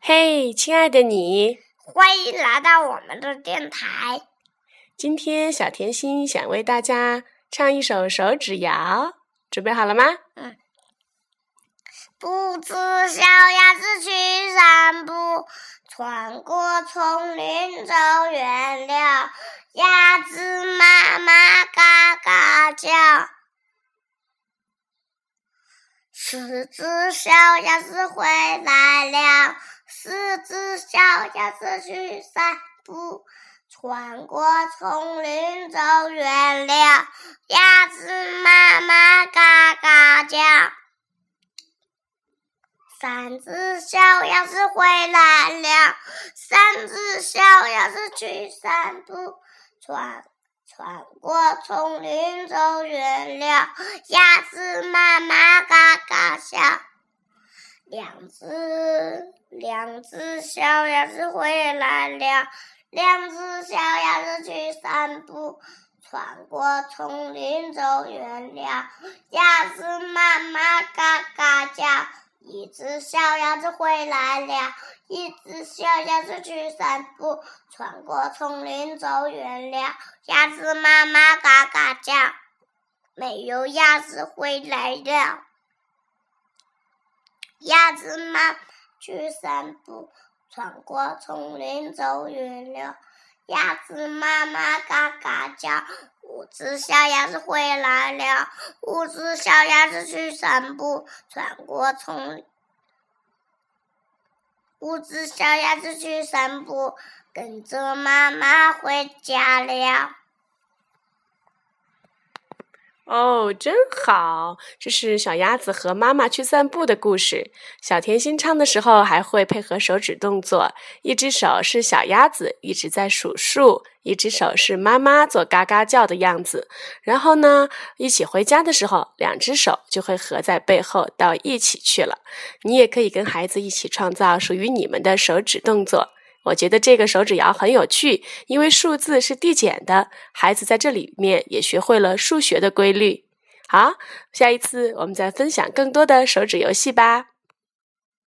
嘿，亲爱的你，欢迎来到我们的电台。今天小甜心想为大家唱一首手指谣，准备好了吗？嗯。不知小鸭子去散步，穿过丛林走远了，鸭子妈妈嘎嘎叫。十只小鸭子回来了，四只小鸭子去散步，穿过丛林走远了，鸭子妈妈嘎嘎叫。三只小鸭子回来了，三只小鸭子去散步，穿穿过丛林走远了，鸭子妈妈嘎嘎笑。两只两只小鸭子回来了，两只小鸭子去散步，穿过丛林走远了，鸭子妈妈嘎嘎叫。一只小鸭子回来了，一只小鸭子去散步，穿过丛林走远了，鸭子妈妈嘎嘎叫。没有鸭子回来了，鸭子妈去散步，穿过丛林走远了，鸭子妈妈嘎嘎叫。五只小鸭子回来了，五只小鸭子去散步，穿过丛林。五只小鸭子去散步，跟着妈妈回家了。哦，真好！这是小鸭子和妈妈去散步的故事。小甜心唱的时候还会配合手指动作，一只手是小鸭子一直在数数，一只手是妈妈做嘎嘎叫的样子。然后呢，一起回家的时候，两只手就会合在背后到一起去了。你也可以跟孩子一起创造属于你们的手指动作。我觉得这个手指谣很有趣，因为数字是递减的，孩子在这里面也学会了数学的规律。好，下一次我们再分享更多的手指游戏吧。